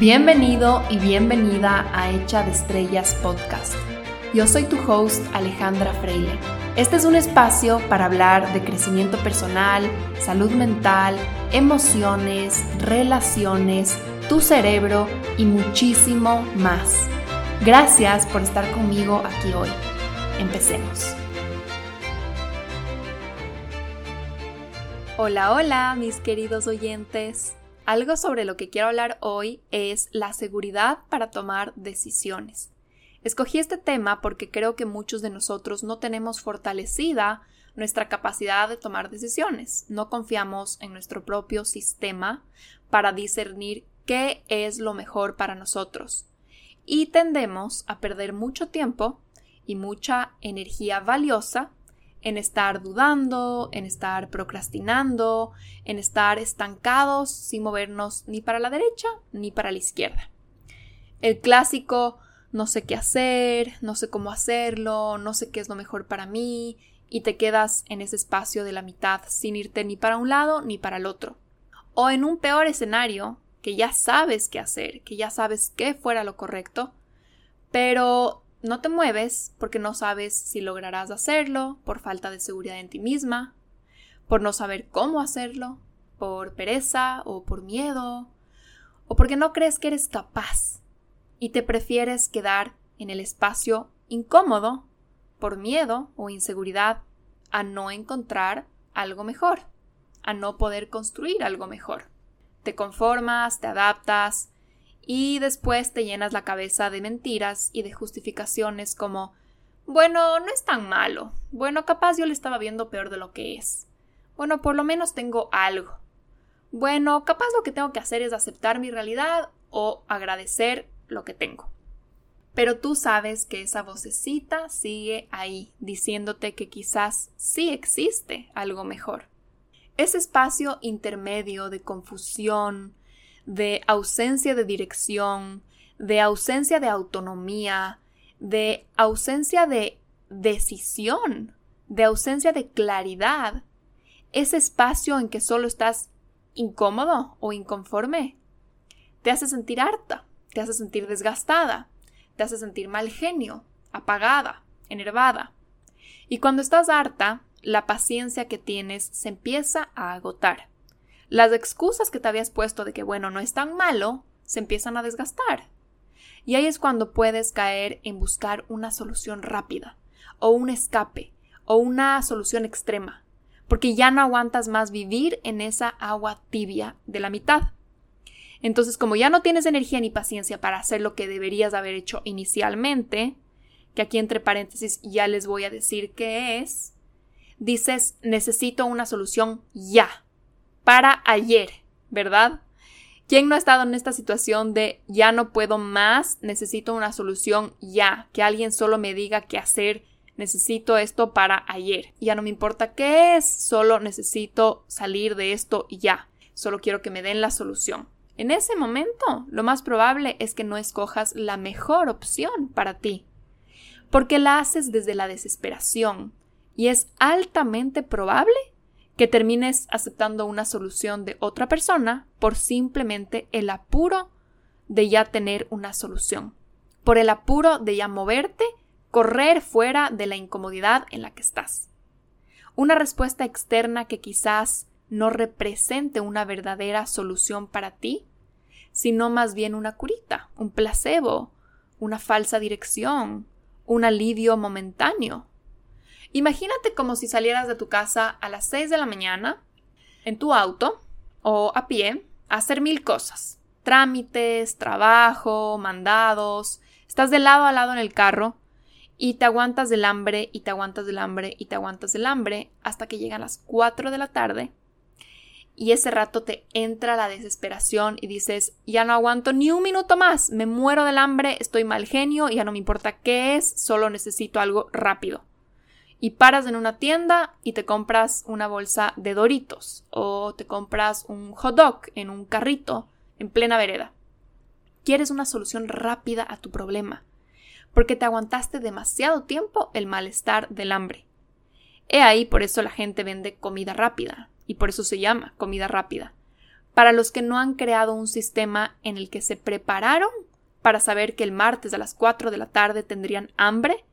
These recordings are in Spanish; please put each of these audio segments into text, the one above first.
Bienvenido y bienvenida a Hecha de Estrellas Podcast. Yo soy tu host Alejandra Freile. Este es un espacio para hablar de crecimiento personal, salud mental, emociones, relaciones, tu cerebro y muchísimo más. Gracias por estar conmigo aquí hoy. Empecemos. Hola, hola, mis queridos oyentes. Algo sobre lo que quiero hablar hoy es la seguridad para tomar decisiones. Escogí este tema porque creo que muchos de nosotros no tenemos fortalecida nuestra capacidad de tomar decisiones. No confiamos en nuestro propio sistema para discernir qué es lo mejor para nosotros. Y tendemos a perder mucho tiempo y mucha energía valiosa en estar dudando, en estar procrastinando, en estar estancados sin movernos ni para la derecha ni para la izquierda. El clásico no sé qué hacer, no sé cómo hacerlo, no sé qué es lo mejor para mí, y te quedas en ese espacio de la mitad sin irte ni para un lado ni para el otro. O en un peor escenario, que ya sabes qué hacer, que ya sabes qué fuera lo correcto, pero no te mueves porque no sabes si lograrás hacerlo, por falta de seguridad en ti misma, por no saber cómo hacerlo, por pereza o por miedo, o porque no crees que eres capaz y te prefieres quedar en el espacio incómodo por miedo o inseguridad a no encontrar algo mejor, a no poder construir algo mejor. Te conformas, te adaptas, y después te llenas la cabeza de mentiras y de justificaciones como bueno, no es tan malo. Bueno, capaz yo le estaba viendo peor de lo que es. Bueno, por lo menos tengo algo. Bueno, capaz lo que tengo que hacer es aceptar mi realidad o agradecer lo que tengo. Pero tú sabes que esa vocecita sigue ahí, diciéndote que quizás sí existe algo mejor. Ese espacio intermedio de confusión, de ausencia de dirección, de ausencia de autonomía, de ausencia de decisión, de ausencia de claridad, ese espacio en que solo estás incómodo o inconforme, te hace sentir harta, te hace sentir desgastada, te hace sentir mal genio, apagada, enervada. Y cuando estás harta, la paciencia que tienes se empieza a agotar. Las excusas que te habías puesto de que, bueno, no es tan malo, se empiezan a desgastar. Y ahí es cuando puedes caer en buscar una solución rápida, o un escape, o una solución extrema, porque ya no aguantas más vivir en esa agua tibia de la mitad. Entonces, como ya no tienes energía ni paciencia para hacer lo que deberías haber hecho inicialmente, que aquí entre paréntesis ya les voy a decir qué es, dices necesito una solución ya para ayer, ¿verdad? ¿Quién no ha estado en esta situación de ya no puedo más, necesito una solución ya, que alguien solo me diga qué hacer, necesito esto para ayer, ya no me importa qué es, solo necesito salir de esto ya, solo quiero que me den la solución. En ese momento, lo más probable es que no escojas la mejor opción para ti, porque la haces desde la desesperación, y es altamente probable que termines aceptando una solución de otra persona por simplemente el apuro de ya tener una solución, por el apuro de ya moverte, correr fuera de la incomodidad en la que estás. Una respuesta externa que quizás no represente una verdadera solución para ti, sino más bien una curita, un placebo, una falsa dirección, un alivio momentáneo, Imagínate como si salieras de tu casa a las 6 de la mañana en tu auto o a pie a hacer mil cosas. Trámites, trabajo, mandados. Estás de lado a lado en el carro y te aguantas del hambre y te aguantas del hambre y te aguantas del hambre hasta que llegan las 4 de la tarde y ese rato te entra la desesperación y dices, ya no aguanto ni un minuto más, me muero del hambre, estoy mal genio, ya no me importa qué es, solo necesito algo rápido y paras en una tienda y te compras una bolsa de Doritos o te compras un hot dog en un carrito en plena vereda. Quieres una solución rápida a tu problema, porque te aguantaste demasiado tiempo el malestar del hambre. He ahí por eso la gente vende comida rápida, y por eso se llama comida rápida, para los que no han creado un sistema en el que se prepararon para saber que el martes a las 4 de la tarde tendrían hambre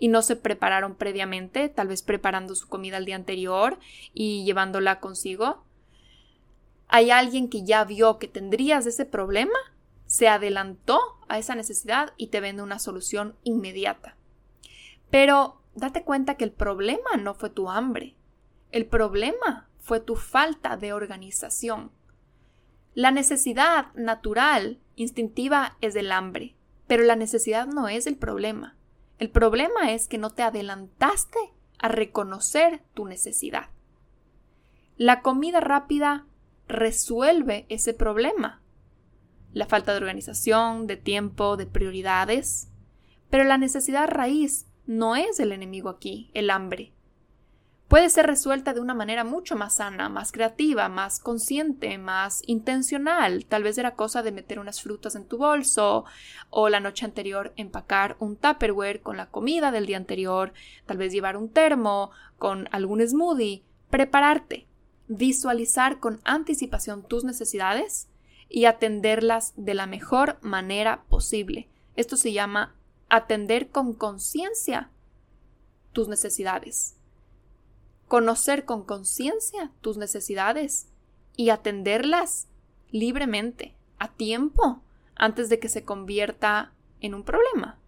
y no se prepararon previamente, tal vez preparando su comida el día anterior y llevándola consigo. Hay alguien que ya vio que tendrías ese problema, se adelantó a esa necesidad y te vende una solución inmediata. Pero date cuenta que el problema no fue tu hambre, el problema fue tu falta de organización. La necesidad natural, instintiva, es del hambre, pero la necesidad no es el problema. El problema es que no te adelantaste a reconocer tu necesidad. La comida rápida resuelve ese problema. La falta de organización, de tiempo, de prioridades. Pero la necesidad raíz no es el enemigo aquí, el hambre puede ser resuelta de una manera mucho más sana, más creativa, más consciente, más intencional. Tal vez era cosa de meter unas frutas en tu bolso o la noche anterior empacar un Tupperware con la comida del día anterior, tal vez llevar un termo con algún smoothie, prepararte, visualizar con anticipación tus necesidades y atenderlas de la mejor manera posible. Esto se llama atender con conciencia tus necesidades conocer con conciencia tus necesidades y atenderlas libremente, a tiempo, antes de que se convierta en un problema.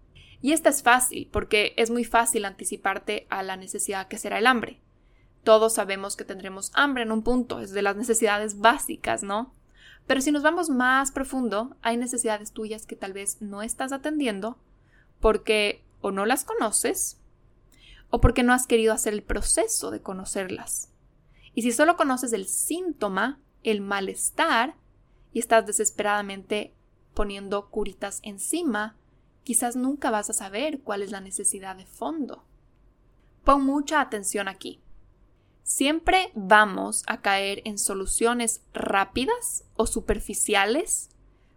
Y esta es fácil, porque es muy fácil anticiparte a la necesidad que será el hambre. Todos sabemos que tendremos hambre en un punto, es de las necesidades básicas, ¿no? Pero si nos vamos más profundo, hay necesidades tuyas que tal vez no estás atendiendo porque o no las conoces o porque no has querido hacer el proceso de conocerlas. Y si solo conoces el síntoma, el malestar, y estás desesperadamente poniendo curitas encima, quizás nunca vas a saber cuál es la necesidad de fondo. Pon mucha atención aquí. Siempre vamos a caer en soluciones rápidas o superficiales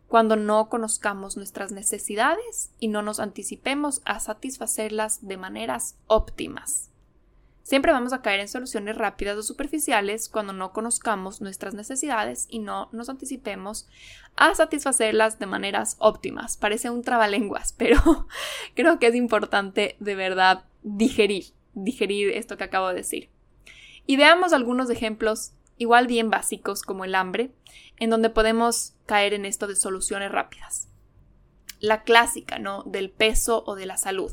cuando no conozcamos nuestras necesidades y no nos anticipemos a satisfacerlas de maneras óptimas. Siempre vamos a caer en soluciones rápidas o superficiales cuando no conozcamos nuestras necesidades y no nos anticipemos a satisfacerlas de maneras óptimas. Parece un trabalenguas, pero creo que es importante de verdad digerir, digerir esto que acabo de decir. Y veamos algunos ejemplos igual bien básicos como el hambre, en donde podemos caer en esto de soluciones rápidas. La clásica, ¿no? Del peso o de la salud.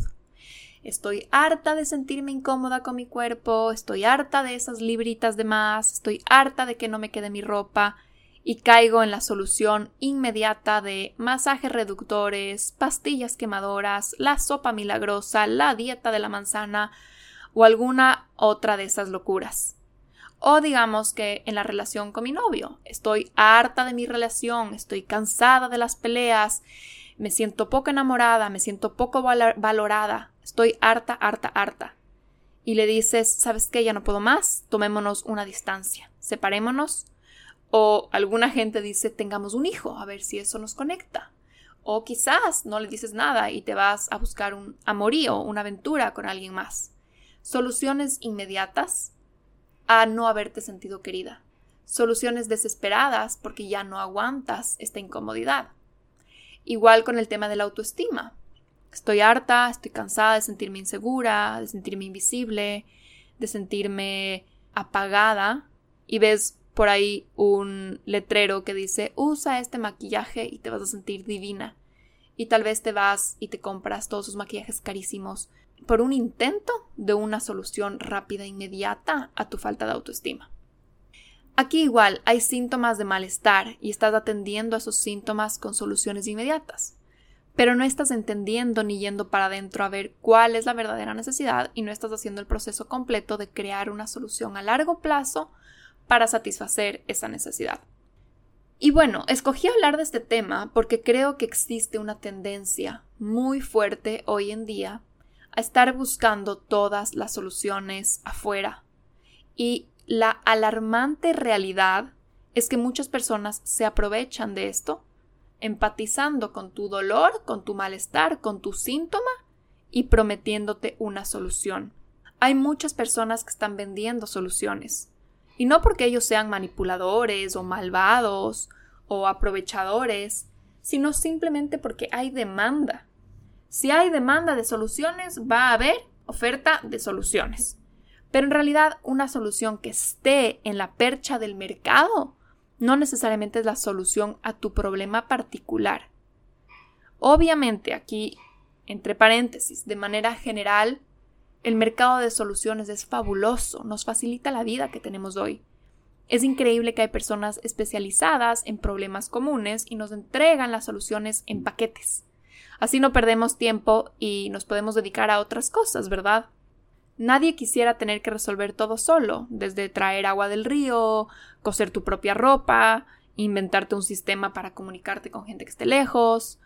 Estoy harta de sentirme incómoda con mi cuerpo, estoy harta de esas libritas de más, estoy harta de que no me quede mi ropa y caigo en la solución inmediata de masajes reductores, pastillas quemadoras, la sopa milagrosa, la dieta de la manzana o alguna otra de esas locuras. O digamos que en la relación con mi novio, estoy harta de mi relación, estoy cansada de las peleas, me siento poco enamorada, me siento poco valorada, estoy harta, harta, harta. Y le dices, ¿sabes qué? Ya no puedo más, tomémonos una distancia, separémonos. O alguna gente dice, tengamos un hijo, a ver si eso nos conecta. O quizás no le dices nada y te vas a buscar un amorío, una aventura con alguien más. Soluciones inmediatas a no haberte sentido querida. Soluciones desesperadas porque ya no aguantas esta incomodidad. Igual con el tema de la autoestima. Estoy harta, estoy cansada de sentirme insegura, de sentirme invisible, de sentirme apagada y ves por ahí un letrero que dice usa este maquillaje y te vas a sentir divina. Y tal vez te vas y te compras todos esos maquillajes carísimos por un intento de una solución rápida e inmediata a tu falta de autoestima. Aquí igual hay síntomas de malestar y estás atendiendo a esos síntomas con soluciones inmediatas, pero no estás entendiendo ni yendo para adentro a ver cuál es la verdadera necesidad y no estás haciendo el proceso completo de crear una solución a largo plazo para satisfacer esa necesidad. Y bueno, escogí hablar de este tema porque creo que existe una tendencia muy fuerte hoy en día a estar buscando todas las soluciones afuera. Y la alarmante realidad es que muchas personas se aprovechan de esto, empatizando con tu dolor, con tu malestar, con tu síntoma y prometiéndote una solución. Hay muchas personas que están vendiendo soluciones. Y no porque ellos sean manipuladores o malvados o aprovechadores, sino simplemente porque hay demanda. Si hay demanda de soluciones, va a haber oferta de soluciones. Pero en realidad una solución que esté en la percha del mercado no necesariamente es la solución a tu problema particular. Obviamente aquí, entre paréntesis, de manera general, el mercado de soluciones es fabuloso, nos facilita la vida que tenemos hoy. Es increíble que hay personas especializadas en problemas comunes y nos entregan las soluciones en paquetes. Así no perdemos tiempo y nos podemos dedicar a otras cosas, ¿verdad? Nadie quisiera tener que resolver todo solo, desde traer agua del río, coser tu propia ropa, inventarte un sistema para comunicarte con gente que esté lejos,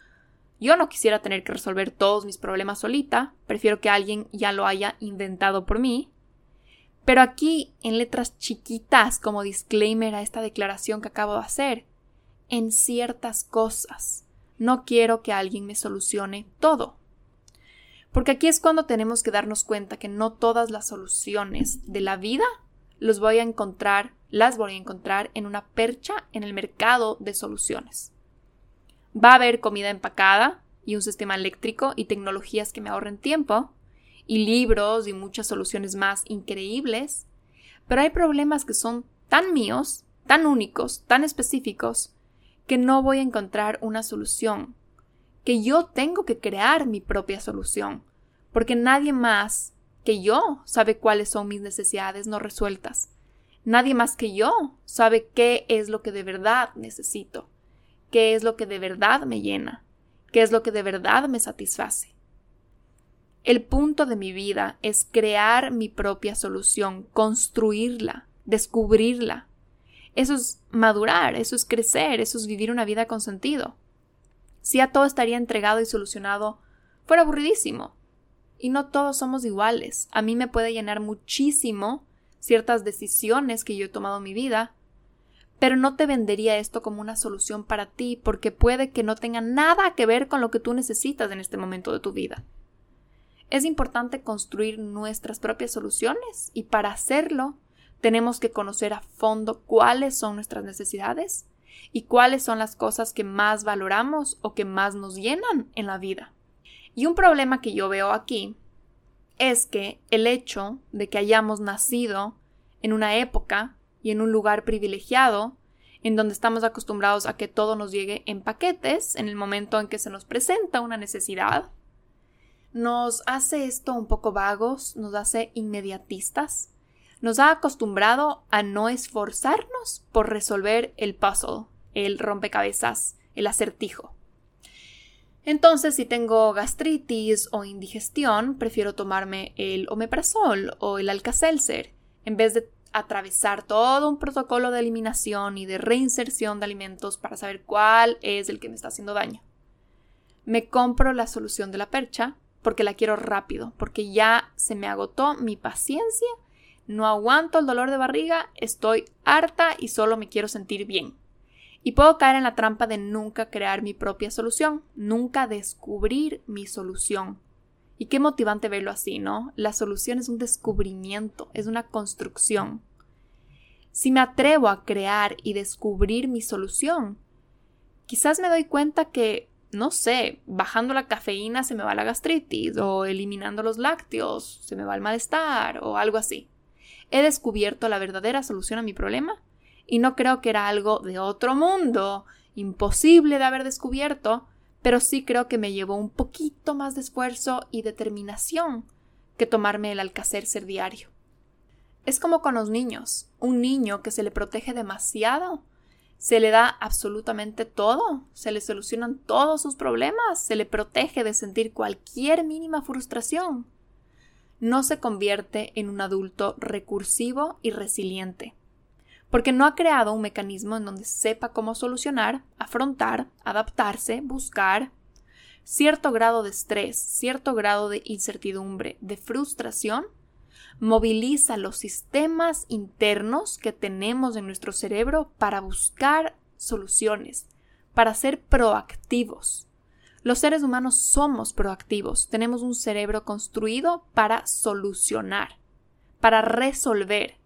yo no quisiera tener que resolver todos mis problemas solita, prefiero que alguien ya lo haya inventado por mí. Pero aquí, en letras chiquitas como disclaimer a esta declaración que acabo de hacer, en ciertas cosas, no quiero que alguien me solucione todo. Porque aquí es cuando tenemos que darnos cuenta que no todas las soluciones de la vida los voy a encontrar, las voy a encontrar en una percha en el mercado de soluciones. Va a haber comida empacada y un sistema eléctrico y tecnologías que me ahorren tiempo, y libros y muchas soluciones más increíbles, pero hay problemas que son tan míos, tan únicos, tan específicos, que no voy a encontrar una solución, que yo tengo que crear mi propia solución, porque nadie más que yo sabe cuáles son mis necesidades no resueltas. Nadie más que yo sabe qué es lo que de verdad necesito qué es lo que de verdad me llena, qué es lo que de verdad me satisface. El punto de mi vida es crear mi propia solución, construirla, descubrirla. Eso es madurar, eso es crecer, eso es vivir una vida con sentido. Si a todo estaría entregado y solucionado, fuera aburridísimo. Y no todos somos iguales. A mí me puede llenar muchísimo ciertas decisiones que yo he tomado en mi vida, pero no te vendería esto como una solución para ti porque puede que no tenga nada que ver con lo que tú necesitas en este momento de tu vida. Es importante construir nuestras propias soluciones y para hacerlo tenemos que conocer a fondo cuáles son nuestras necesidades y cuáles son las cosas que más valoramos o que más nos llenan en la vida. Y un problema que yo veo aquí es que el hecho de que hayamos nacido en una época y en un lugar privilegiado, en donde estamos acostumbrados a que todo nos llegue en paquetes en el momento en que se nos presenta una necesidad. Nos hace esto un poco vagos, nos hace inmediatistas, nos ha acostumbrado a no esforzarnos por resolver el puzzle, el rompecabezas, el acertijo. Entonces, si tengo gastritis o indigestión, prefiero tomarme el omeprazol o el alcacelser en vez de atravesar todo un protocolo de eliminación y de reinserción de alimentos para saber cuál es el que me está haciendo daño. Me compro la solución de la percha porque la quiero rápido, porque ya se me agotó mi paciencia, no aguanto el dolor de barriga, estoy harta y solo me quiero sentir bien. Y puedo caer en la trampa de nunca crear mi propia solución, nunca descubrir mi solución. Y qué motivante verlo así, ¿no? La solución es un descubrimiento, es una construcción. Si me atrevo a crear y descubrir mi solución, quizás me doy cuenta que, no sé, bajando la cafeína se me va la gastritis o eliminando los lácteos se me va el malestar o algo así. He descubierto la verdadera solución a mi problema y no creo que era algo de otro mundo, imposible de haber descubierto, pero sí creo que me llevó un poquito más de esfuerzo y determinación que tomarme el ser diario. Es como con los niños. Un niño que se le protege demasiado, se le da absolutamente todo, se le solucionan todos sus problemas, se le protege de sentir cualquier mínima frustración. No se convierte en un adulto recursivo y resiliente, porque no ha creado un mecanismo en donde sepa cómo solucionar, afrontar, adaptarse, buscar cierto grado de estrés, cierto grado de incertidumbre, de frustración moviliza los sistemas internos que tenemos en nuestro cerebro para buscar soluciones, para ser proactivos. Los seres humanos somos proactivos, tenemos un cerebro construido para solucionar, para resolver.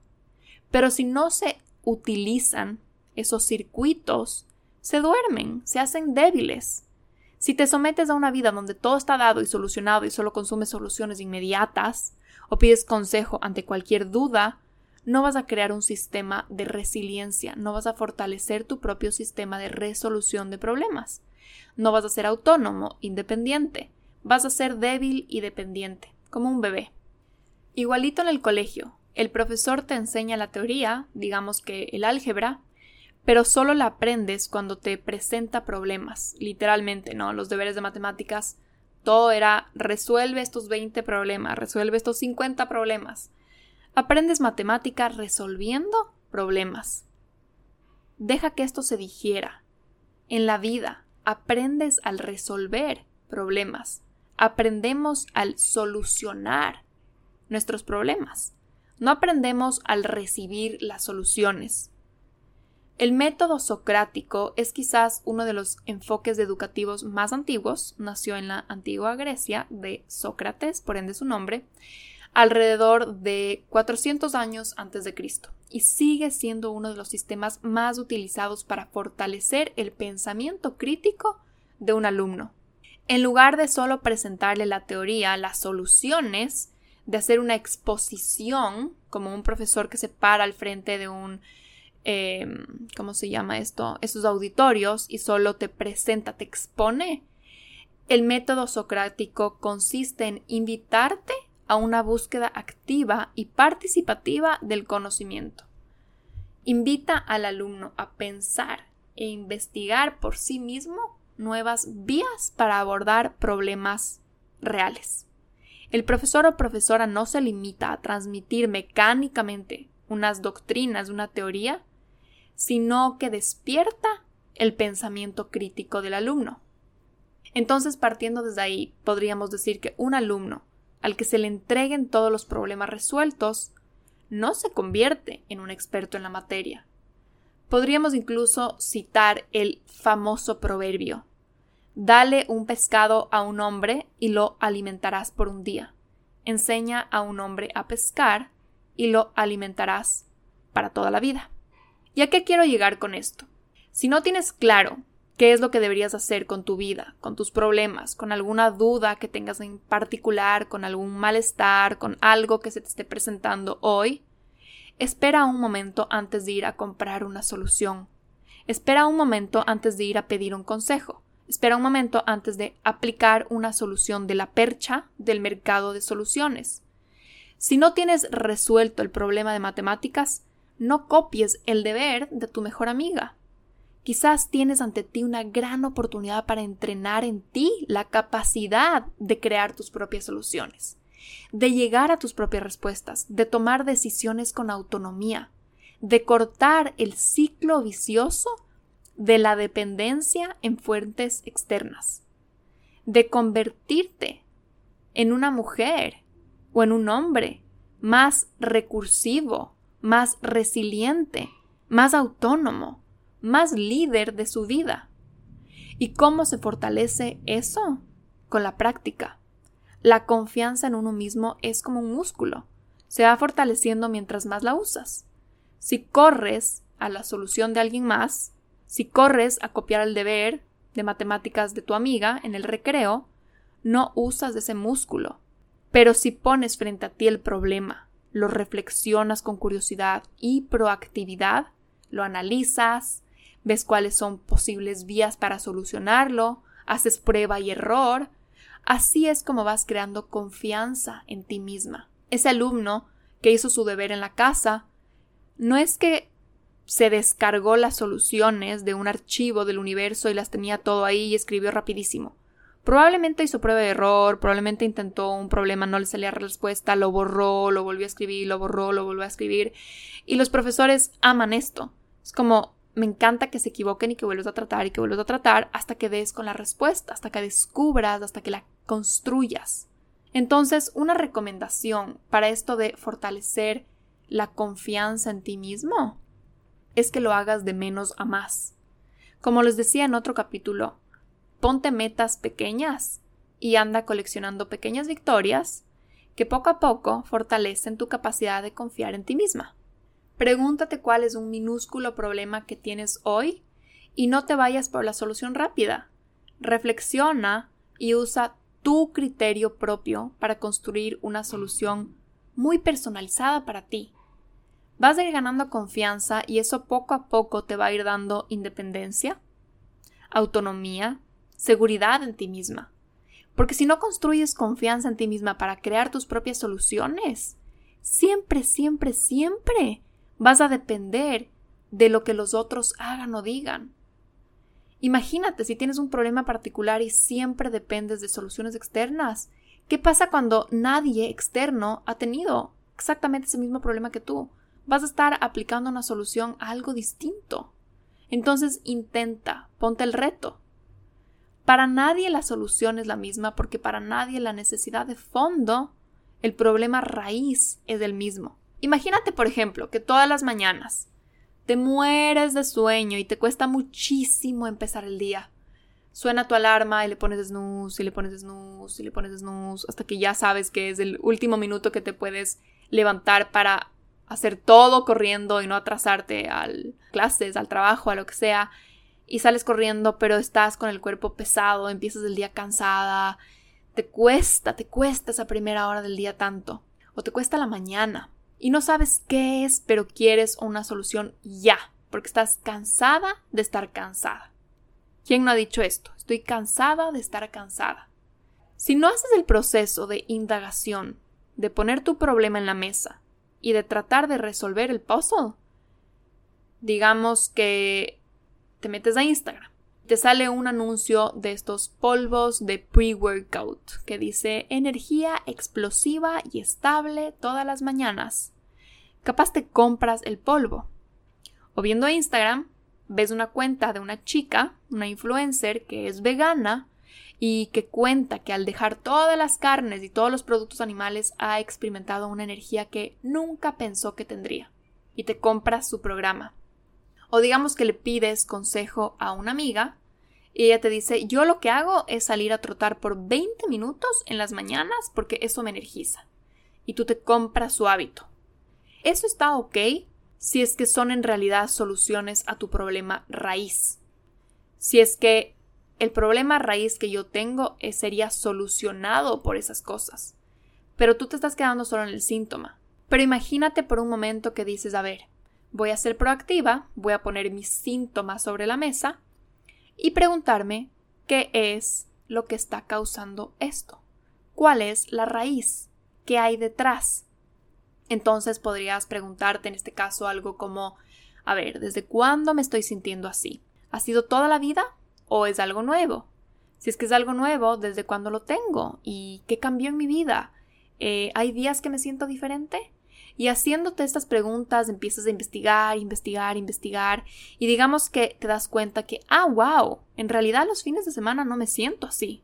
Pero si no se utilizan esos circuitos, se duermen, se hacen débiles. Si te sometes a una vida donde todo está dado y solucionado y solo consumes soluciones inmediatas, o pides consejo ante cualquier duda, no vas a crear un sistema de resiliencia, no vas a fortalecer tu propio sistema de resolución de problemas. No vas a ser autónomo, independiente, vas a ser débil y dependiente, como un bebé. Igualito en el colegio, el profesor te enseña la teoría, digamos que el álgebra, pero solo la aprendes cuando te presenta problemas, literalmente, ¿no? Los deberes de matemáticas, todo era resuelve estos 20 problemas, resuelve estos 50 problemas. Aprendes matemática resolviendo problemas. Deja que esto se digiera. En la vida, aprendes al resolver problemas. Aprendemos al solucionar nuestros problemas. No aprendemos al recibir las soluciones. El método socrático es quizás uno de los enfoques educativos más antiguos, nació en la antigua Grecia de Sócrates, por ende su nombre, alrededor de 400 años antes de Cristo, y sigue siendo uno de los sistemas más utilizados para fortalecer el pensamiento crítico de un alumno. En lugar de solo presentarle la teoría, las soluciones, de hacer una exposición, como un profesor que se para al frente de un Em, ¿cómo se llama esto? Esos auditorios y solo te presenta, te expone. El método socrático consiste en invitarte a una búsqueda activa y participativa del conocimiento. Invita al alumno a pensar e investigar por sí mismo nuevas vías para abordar problemas reales. El profesor o profesora no se limita a transmitir mecánicamente unas doctrinas, una teoría, sino que despierta el pensamiento crítico del alumno. Entonces, partiendo desde ahí, podríamos decir que un alumno al que se le entreguen todos los problemas resueltos no se convierte en un experto en la materia. Podríamos incluso citar el famoso proverbio Dale un pescado a un hombre y lo alimentarás por un día. Enseña a un hombre a pescar y lo alimentarás para toda la vida. ¿Y a qué quiero llegar con esto? Si no tienes claro qué es lo que deberías hacer con tu vida, con tus problemas, con alguna duda que tengas en particular, con algún malestar, con algo que se te esté presentando hoy, espera un momento antes de ir a comprar una solución. Espera un momento antes de ir a pedir un consejo. Espera un momento antes de aplicar una solución de la percha del mercado de soluciones. Si no tienes resuelto el problema de matemáticas, no copies el deber de tu mejor amiga. Quizás tienes ante ti una gran oportunidad para entrenar en ti la capacidad de crear tus propias soluciones, de llegar a tus propias respuestas, de tomar decisiones con autonomía, de cortar el ciclo vicioso de la dependencia en fuentes externas, de convertirte en una mujer o en un hombre más recursivo, más resiliente, más autónomo, más líder de su vida. ¿Y cómo se fortalece eso? Con la práctica. La confianza en uno mismo es como un músculo. Se va fortaleciendo mientras más la usas. Si corres a la solución de alguien más, si corres a copiar el deber de matemáticas de tu amiga en el recreo, no usas ese músculo. Pero si pones frente a ti el problema, lo reflexionas con curiosidad y proactividad, lo analizas, ves cuáles son posibles vías para solucionarlo, haces prueba y error. Así es como vas creando confianza en ti misma. Ese alumno que hizo su deber en la casa no es que se descargó las soluciones de un archivo del universo y las tenía todo ahí y escribió rapidísimo. Probablemente hizo prueba de error, probablemente intentó un problema, no le salía respuesta, lo borró, lo volvió a escribir, lo borró, lo volvió a escribir. Y los profesores aman esto. Es como, me encanta que se equivoquen y que vuelvas a tratar y que vuelvas a tratar hasta que des con la respuesta, hasta que descubras, hasta que la construyas. Entonces, una recomendación para esto de fortalecer la confianza en ti mismo es que lo hagas de menos a más. Como les decía en otro capítulo, ponte metas pequeñas y anda coleccionando pequeñas victorias que poco a poco fortalecen tu capacidad de confiar en ti misma. Pregúntate cuál es un minúsculo problema que tienes hoy y no te vayas por la solución rápida. Reflexiona y usa tu criterio propio para construir una solución muy personalizada para ti. Vas a ir ganando confianza y eso poco a poco te va a ir dando independencia, autonomía, seguridad en ti misma. Porque si no construyes confianza en ti misma para crear tus propias soluciones, siempre, siempre, siempre vas a depender de lo que los otros hagan o digan. Imagínate si tienes un problema particular y siempre dependes de soluciones externas. ¿Qué pasa cuando nadie externo ha tenido exactamente ese mismo problema que tú? Vas a estar aplicando una solución a algo distinto. Entonces intenta, ponte el reto. Para nadie la solución es la misma porque para nadie la necesidad de fondo, el problema raíz es el mismo. Imagínate, por ejemplo, que todas las mañanas te mueres de sueño y te cuesta muchísimo empezar el día. Suena tu alarma y le pones snooze y le pones snooze y le pones snooze hasta que ya sabes que es el último minuto que te puedes levantar para hacer todo corriendo y no atrasarte al clases, al trabajo, a lo que sea. Y sales corriendo, pero estás con el cuerpo pesado, empiezas el día cansada, te cuesta, te cuesta esa primera hora del día tanto, o te cuesta la mañana, y no sabes qué es, pero quieres una solución ya, porque estás cansada de estar cansada. ¿Quién no ha dicho esto? Estoy cansada de estar cansada. Si no haces el proceso de indagación, de poner tu problema en la mesa y de tratar de resolver el puzzle, digamos que te metes a Instagram te sale un anuncio de estos polvos de pre-workout que dice energía explosiva y estable todas las mañanas. Capaz te compras el polvo. O viendo Instagram, ves una cuenta de una chica, una influencer que es vegana y que cuenta que al dejar todas las carnes y todos los productos animales ha experimentado una energía que nunca pensó que tendría. Y te compras su programa. O digamos que le pides consejo a una amiga y ella te dice, yo lo que hago es salir a trotar por 20 minutos en las mañanas porque eso me energiza. Y tú te compras su hábito. Eso está ok si es que son en realidad soluciones a tu problema raíz. Si es que el problema raíz que yo tengo sería solucionado por esas cosas. Pero tú te estás quedando solo en el síntoma. Pero imagínate por un momento que dices, a ver, voy a ser proactiva, voy a poner mis síntomas sobre la mesa y preguntarme qué es lo que está causando esto. ¿Cuál es la raíz? ¿Qué hay detrás? Entonces podrías preguntarte en este caso algo como, a ver, ¿desde cuándo me estoy sintiendo así? ¿Ha sido toda la vida o es algo nuevo? Si es que es algo nuevo, ¿desde cuándo lo tengo? ¿Y qué cambió en mi vida? Eh, ¿Hay días que me siento diferente? Y haciéndote estas preguntas empiezas a investigar, investigar, investigar y digamos que te das cuenta que, ah, wow, en realidad los fines de semana no me siento así.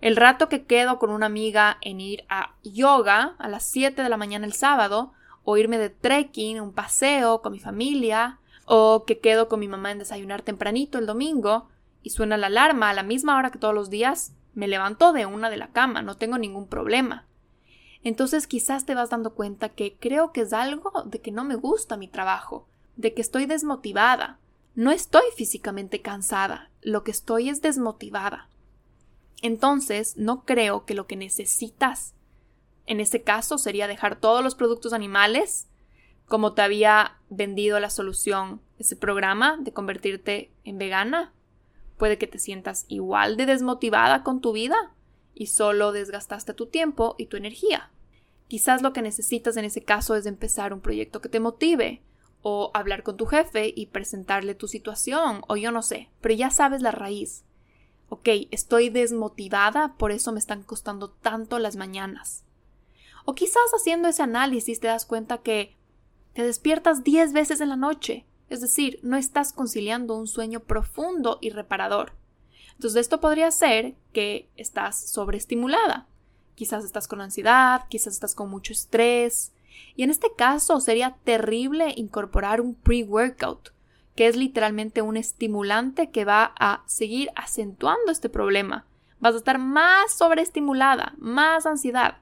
El rato que quedo con una amiga en ir a yoga a las 7 de la mañana el sábado, o irme de trekking, un paseo con mi familia, o que quedo con mi mamá en desayunar tempranito el domingo, y suena la alarma a la misma hora que todos los días, me levanto de una de la cama, no tengo ningún problema. Entonces quizás te vas dando cuenta que creo que es algo de que no me gusta mi trabajo, de que estoy desmotivada. No estoy físicamente cansada, lo que estoy es desmotivada. Entonces, no creo que lo que necesitas en ese caso sería dejar todos los productos animales, como te había vendido la solución ese programa de convertirte en vegana. Puede que te sientas igual de desmotivada con tu vida y solo desgastaste tu tiempo y tu energía. Quizás lo que necesitas en ese caso es empezar un proyecto que te motive, o hablar con tu jefe y presentarle tu situación, o yo no sé, pero ya sabes la raíz. Ok, estoy desmotivada, por eso me están costando tanto las mañanas. O quizás haciendo ese análisis te das cuenta que te despiertas diez veces en la noche, es decir, no estás conciliando un sueño profundo y reparador. Entonces esto podría ser que estás sobreestimulada Quizás estás con ansiedad, quizás estás con mucho estrés. Y en este caso sería terrible incorporar un pre-workout, que es literalmente un estimulante que va a seguir acentuando este problema. Vas a estar más sobreestimulada, más ansiedad.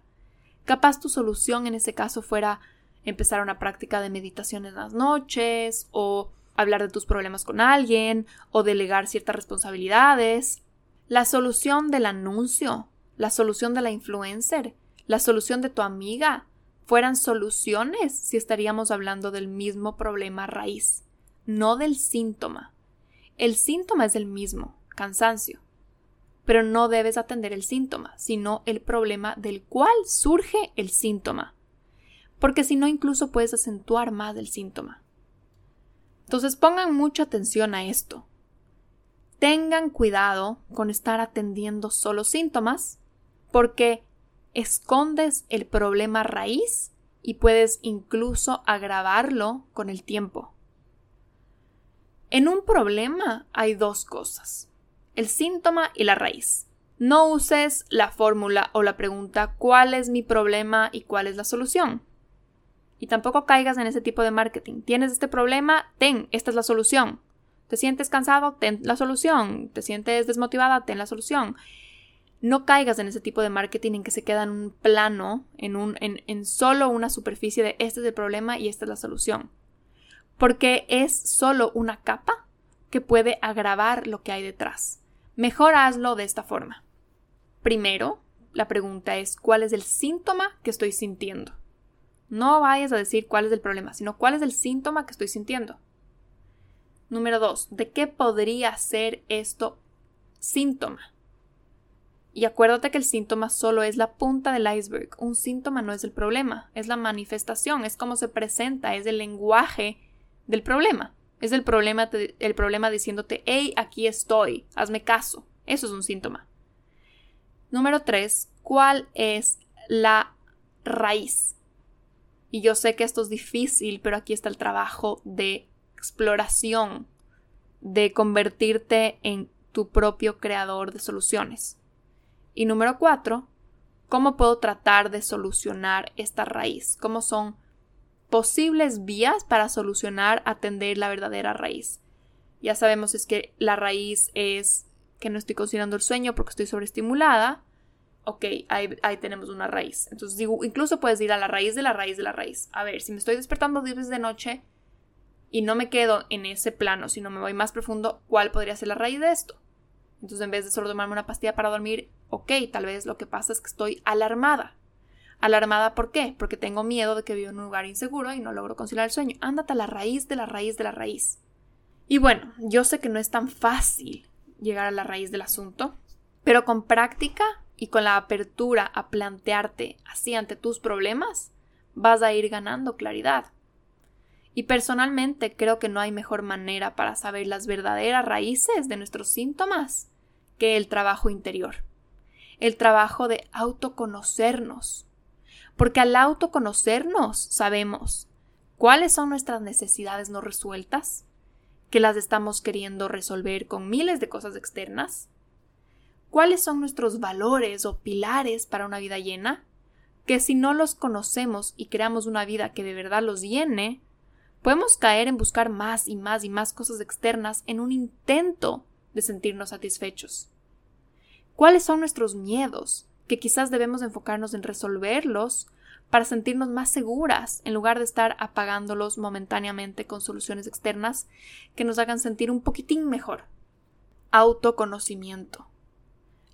Capaz tu solución en ese caso fuera empezar una práctica de meditación en las noches o hablar de tus problemas con alguien o delegar ciertas responsabilidades. La solución del anuncio, la solución de la influencer, la solución de tu amiga, fueran soluciones si estaríamos hablando del mismo problema raíz, no del síntoma. El síntoma es el mismo, cansancio, pero no debes atender el síntoma, sino el problema del cual surge el síntoma, porque si no incluso puedes acentuar más el síntoma. Entonces pongan mucha atención a esto. Tengan cuidado con estar atendiendo solo síntomas, porque escondes el problema raíz y puedes incluso agravarlo con el tiempo. En un problema hay dos cosas, el síntoma y la raíz. No uses la fórmula o la pregunta ¿cuál es mi problema y cuál es la solución? Y tampoco caigas en ese tipo de marketing. Tienes este problema, ten, esta es la solución. ¿Te sientes cansado? Ten la solución. ¿Te sientes desmotivada? Ten la solución. No caigas en ese tipo de marketing en que se queda en un plano, en, un, en, solo una superficie de este es el problema y esta es la solución. Porque es solo una capa que puede agravar lo que hay detrás. Mejor hazlo de esta forma. Primero, la pregunta es ¿cuál es el síntoma que estoy sintiendo? No vayas a decir cuál es el problema, sino cuál es el síntoma que estoy sintiendo. Número dos, ¿de qué podría ser esto síntoma? Y acuérdate que el síntoma solo es la punta del iceberg. Un síntoma no es el problema, es la manifestación, es cómo se presenta, es el lenguaje del problema. Es el problema, diciéndote, hey, aquí estoy, hazme caso. Eso es un síntoma. Número tres, ¿cuál es la raíz? Y yo sé que esto es difícil, pero aquí está el trabajo de exploración, de convertirte en tu propio creador de soluciones. Y número cuatro, ¿cómo puedo tratar de solucionar esta raíz? ¿Cómo son posibles vías para solucionar, atender la verdadera raíz? Ya sabemos es que la raíz es que no estoy considerando el sueño porque estoy sobreestimulada. Ok, ahí, ahí tenemos una raíz. Entonces digo, incluso puedes ir a la raíz de la raíz de la raíz. A ver, si me estoy despertando 10 veces de noche y no me quedo en ese plano, sino me voy más profundo, ¿cuál podría ser la raíz de esto? Entonces, en vez de solo tomarme una pastilla para dormir, ok, tal vez lo que pasa es que estoy alarmada. ¿Alarmada por qué? Porque tengo miedo de que vivo en un lugar inseguro y no logro conciliar el sueño. Ándate a la raíz de la raíz de la raíz. Y bueno, yo sé que no es tan fácil llegar a la raíz del asunto, pero con práctica y con la apertura a plantearte así ante tus problemas, vas a ir ganando claridad. Y personalmente creo que no hay mejor manera para saber las verdaderas raíces de nuestros síntomas que el trabajo interior, el trabajo de autoconocernos. Porque al autoconocernos sabemos cuáles son nuestras necesidades no resueltas, que las estamos queriendo resolver con miles de cosas externas, cuáles son nuestros valores o pilares para una vida llena, que si no los conocemos y creamos una vida que de verdad los llene, podemos caer en buscar más y más y más cosas externas en un intento de sentirnos satisfechos. ¿Cuáles son nuestros miedos? Que quizás debemos enfocarnos en resolverlos para sentirnos más seguras en lugar de estar apagándolos momentáneamente con soluciones externas que nos hagan sentir un poquitín mejor. Autoconocimiento.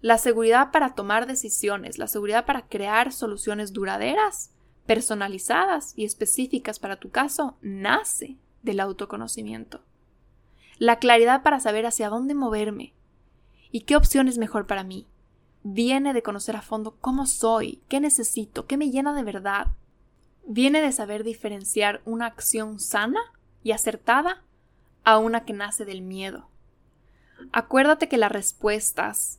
La seguridad para tomar decisiones, la seguridad para crear soluciones duraderas, personalizadas y específicas para tu caso, nace del autoconocimiento. La claridad para saber hacia dónde moverme, ¿Y qué opción es mejor para mí? Viene de conocer a fondo cómo soy, qué necesito, qué me llena de verdad. Viene de saber diferenciar una acción sana y acertada a una que nace del miedo. Acuérdate que las respuestas,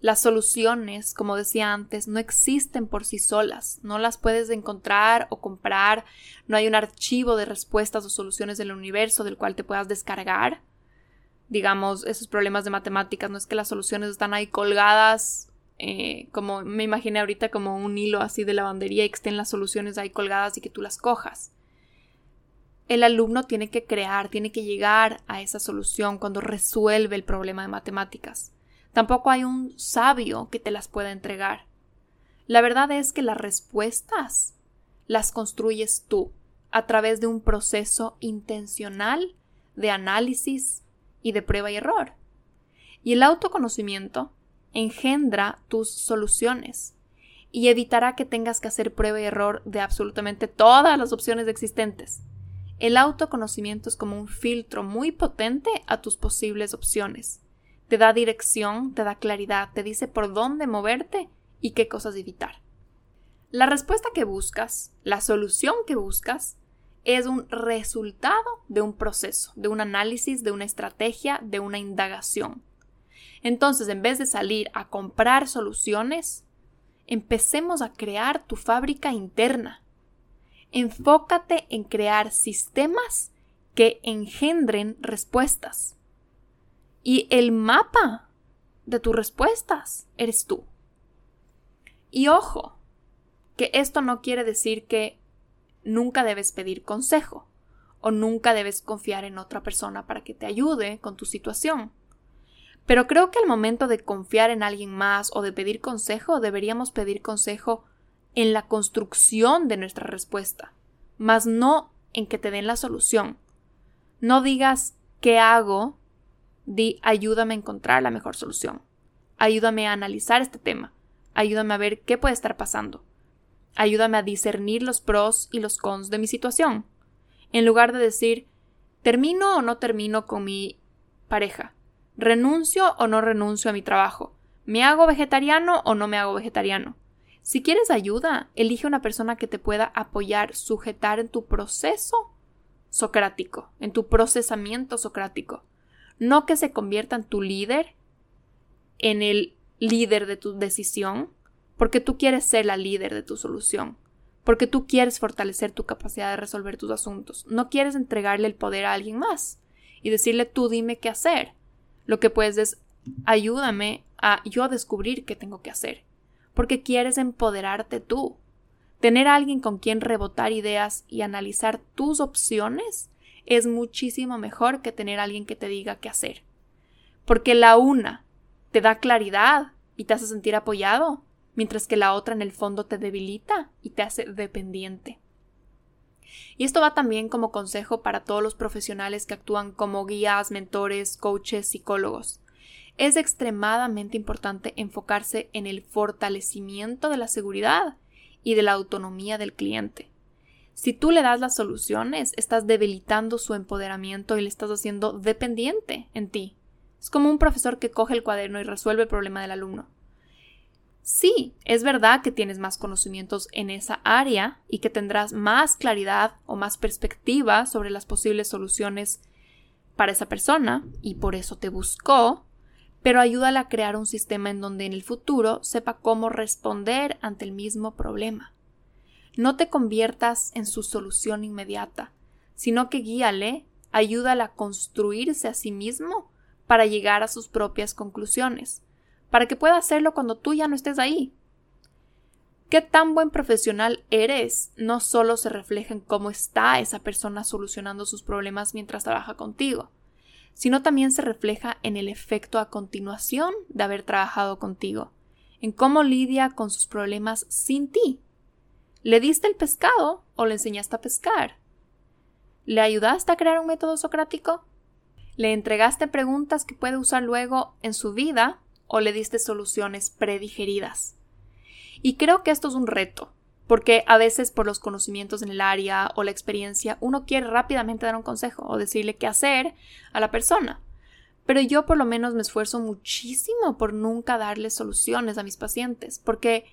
las soluciones, como decía antes, no existen por sí solas, no las puedes encontrar o comprar, no hay un archivo de respuestas o soluciones del universo del cual te puedas descargar digamos, esos problemas de matemáticas, no es que las soluciones están ahí colgadas, eh, como me imaginé ahorita como un hilo así de lavandería y que estén las soluciones ahí colgadas y que tú las cojas. El alumno tiene que crear, tiene que llegar a esa solución cuando resuelve el problema de matemáticas. Tampoco hay un sabio que te las pueda entregar. La verdad es que las respuestas las construyes tú a través de un proceso intencional de análisis y de prueba y error. Y el autoconocimiento engendra tus soluciones y evitará que tengas que hacer prueba y error de absolutamente todas las opciones existentes. El autoconocimiento es como un filtro muy potente a tus posibles opciones. Te da dirección, te da claridad, te dice por dónde moverte y qué cosas evitar. La respuesta que buscas, la solución que buscas, es un resultado de un proceso, de un análisis, de una estrategia, de una indagación. Entonces, en vez de salir a comprar soluciones, empecemos a crear tu fábrica interna. Enfócate en crear sistemas que engendren respuestas. Y el mapa de tus respuestas eres tú. Y ojo, que esto no quiere decir que nunca debes pedir consejo o nunca debes confiar en otra persona para que te ayude con tu situación. Pero creo que al momento de confiar en alguien más o de pedir consejo, deberíamos pedir consejo en la construcción de nuestra respuesta, más no en que te den la solución. No digas ¿qué hago? Di ayúdame a encontrar la mejor solución. Ayúdame a analizar este tema. Ayúdame a ver qué puede estar pasando. Ayúdame a discernir los pros y los cons de mi situación. En lugar de decir, ¿termino o no termino con mi pareja? ¿Renuncio o no renuncio a mi trabajo? ¿Me hago vegetariano o no me hago vegetariano? Si quieres ayuda, elige una persona que te pueda apoyar, sujetar en tu proceso socrático, en tu procesamiento socrático. No que se convierta en tu líder, en el líder de tu decisión, porque tú quieres ser la líder de tu solución, porque tú quieres fortalecer tu capacidad de resolver tus asuntos. No quieres entregarle el poder a alguien más y decirle tú dime qué hacer. Lo que puedes es ayúdame a yo descubrir qué tengo que hacer, porque quieres empoderarte tú. Tener alguien con quien rebotar ideas y analizar tus opciones es muchísimo mejor que tener a alguien que te diga qué hacer. Porque la una te da claridad y te hace sentir apoyado, mientras que la otra en el fondo te debilita y te hace dependiente. Y esto va también como consejo para todos los profesionales que actúan como guías, mentores, coaches, psicólogos. Es extremadamente importante enfocarse en el fortalecimiento de la seguridad y de la autonomía del cliente. Si tú le das las soluciones, estás debilitando su empoderamiento y le estás haciendo dependiente en ti. Es como un profesor que coge el cuaderno y resuelve el problema del alumno. Sí, es verdad que tienes más conocimientos en esa área y que tendrás más claridad o más perspectiva sobre las posibles soluciones para esa persona y por eso te buscó, pero ayúdale a crear un sistema en donde en el futuro sepa cómo responder ante el mismo problema. No te conviertas en su solución inmediata, sino que guíale, ayúdale a construirse a sí mismo para llegar a sus propias conclusiones para que pueda hacerlo cuando tú ya no estés ahí. Qué tan buen profesional eres no solo se refleja en cómo está esa persona solucionando sus problemas mientras trabaja contigo, sino también se refleja en el efecto a continuación de haber trabajado contigo, en cómo lidia con sus problemas sin ti. ¿Le diste el pescado o le enseñaste a pescar? ¿Le ayudaste a crear un método socrático? ¿Le entregaste preguntas que puede usar luego en su vida o le diste soluciones predigeridas. Y creo que esto es un reto, porque a veces por los conocimientos en el área o la experiencia uno quiere rápidamente dar un consejo o decirle qué hacer a la persona. Pero yo por lo menos me esfuerzo muchísimo por nunca darle soluciones a mis pacientes, porque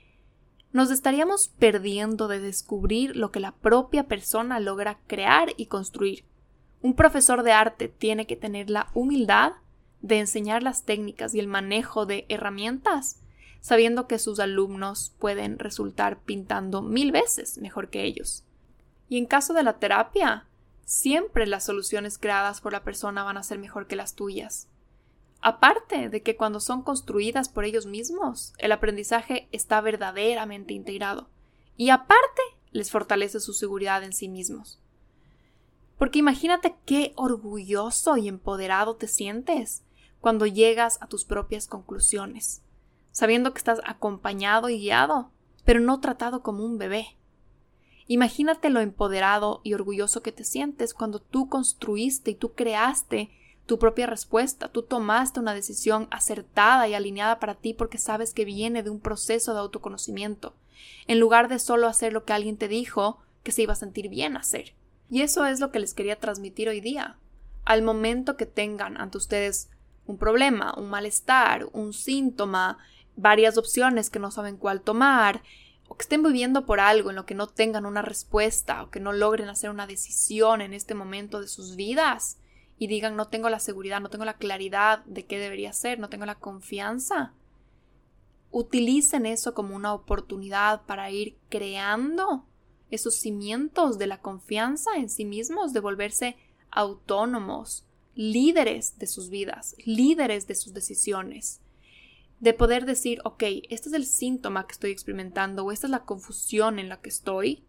nos estaríamos perdiendo de descubrir lo que la propia persona logra crear y construir. Un profesor de arte tiene que tener la humildad de enseñar las técnicas y el manejo de herramientas, sabiendo que sus alumnos pueden resultar pintando mil veces mejor que ellos. Y en caso de la terapia, siempre las soluciones creadas por la persona van a ser mejor que las tuyas. Aparte de que cuando son construidas por ellos mismos, el aprendizaje está verdaderamente integrado. Y aparte, les fortalece su seguridad en sí mismos. Porque imagínate qué orgulloso y empoderado te sientes cuando llegas a tus propias conclusiones, sabiendo que estás acompañado y guiado, pero no tratado como un bebé. Imagínate lo empoderado y orgulloso que te sientes cuando tú construiste y tú creaste tu propia respuesta, tú tomaste una decisión acertada y alineada para ti porque sabes que viene de un proceso de autoconocimiento, en lugar de solo hacer lo que alguien te dijo que se iba a sentir bien hacer. Y eso es lo que les quería transmitir hoy día. Al momento que tengan ante ustedes un problema, un malestar, un síntoma, varias opciones que no saben cuál tomar, o que estén viviendo por algo en lo que no tengan una respuesta o que no logren hacer una decisión en este momento de sus vidas y digan no tengo la seguridad, no tengo la claridad de qué debería ser, no tengo la confianza, utilicen eso como una oportunidad para ir creando esos cimientos de la confianza en sí mismos, de volverse autónomos, líderes de sus vidas, líderes de sus decisiones de poder decir, ok, este es el síntoma que estoy experimentando o esta es la confusión en la que estoy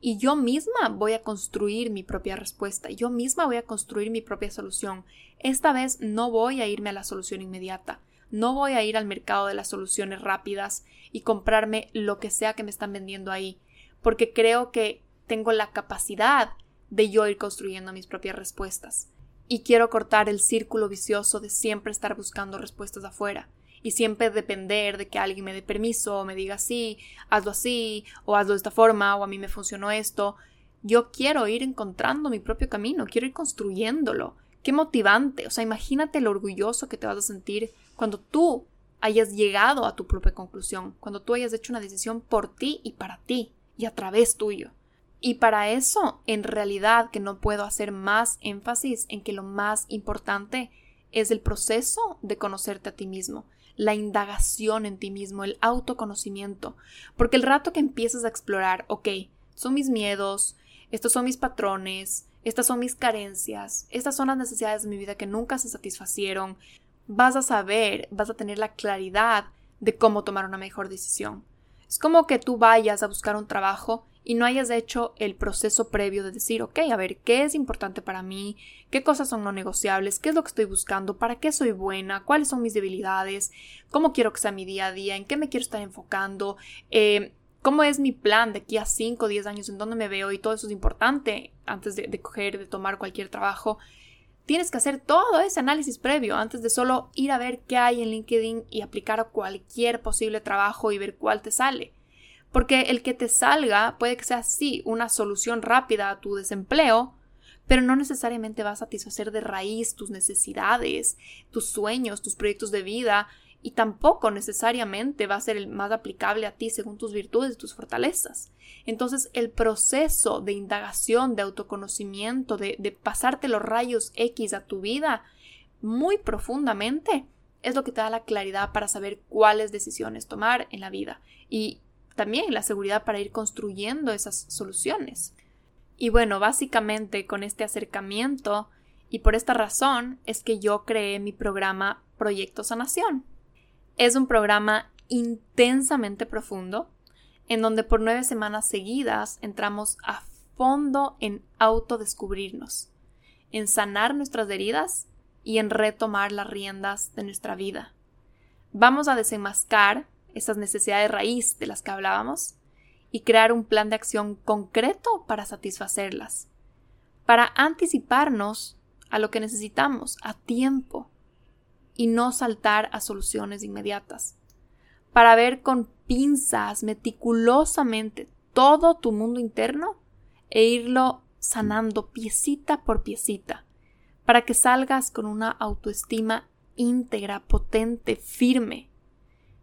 y yo misma voy a construir mi propia respuesta, yo misma voy a construir mi propia solución. Esta vez no voy a irme a la solución inmediata, no voy a ir al mercado de las soluciones rápidas y comprarme lo que sea que me están vendiendo ahí, porque creo que tengo la capacidad de yo ir construyendo mis propias respuestas. Y quiero cortar el círculo vicioso de siempre estar buscando respuestas afuera y siempre depender de que alguien me dé permiso o me diga sí, hazlo así o hazlo de esta forma o a mí me funcionó esto. Yo quiero ir encontrando mi propio camino, quiero ir construyéndolo. Qué motivante, o sea, imagínate lo orgulloso que te vas a sentir cuando tú hayas llegado a tu propia conclusión, cuando tú hayas hecho una decisión por ti y para ti y a través tuyo. Y para eso, en realidad, que no puedo hacer más énfasis en que lo más importante es el proceso de conocerte a ti mismo, la indagación en ti mismo, el autoconocimiento. Porque el rato que empiezas a explorar, ok, son mis miedos, estos son mis patrones, estas son mis carencias, estas son las necesidades de mi vida que nunca se satisfacieron, vas a saber, vas a tener la claridad de cómo tomar una mejor decisión. Es como que tú vayas a buscar un trabajo y no hayas hecho el proceso previo de decir, ok, a ver, ¿qué es importante para mí? ¿Qué cosas son no negociables? ¿Qué es lo que estoy buscando? ¿Para qué soy buena? ¿Cuáles son mis debilidades? ¿Cómo quiero que sea mi día a día? ¿En qué me quiero estar enfocando? Eh, ¿Cómo es mi plan de aquí a 5 o 10 años? ¿En dónde me veo? Y todo eso es importante antes de, de coger, de tomar cualquier trabajo. Tienes que hacer todo ese análisis previo antes de solo ir a ver qué hay en LinkedIn y aplicar cualquier posible trabajo y ver cuál te sale. Porque el que te salga puede que sea sí una solución rápida a tu desempleo, pero no necesariamente va a satisfacer de raíz tus necesidades, tus sueños, tus proyectos de vida, y tampoco necesariamente va a ser el más aplicable a ti según tus virtudes y tus fortalezas. Entonces, el proceso de indagación, de autoconocimiento, de, de pasarte los rayos X a tu vida muy profundamente, es lo que te da la claridad para saber cuáles decisiones tomar en la vida. Y también la seguridad para ir construyendo esas soluciones. Y bueno, básicamente con este acercamiento y por esta razón es que yo creé mi programa Proyecto Sanación. Es un programa intensamente profundo en donde por nueve semanas seguidas entramos a fondo en autodescubrirnos, en sanar nuestras heridas y en retomar las riendas de nuestra vida. Vamos a desenmascar esas necesidades raíz de las que hablábamos, y crear un plan de acción concreto para satisfacerlas, para anticiparnos a lo que necesitamos a tiempo y no saltar a soluciones inmediatas, para ver con pinzas meticulosamente todo tu mundo interno e irlo sanando piecita por piecita, para que salgas con una autoestima íntegra, potente, firme,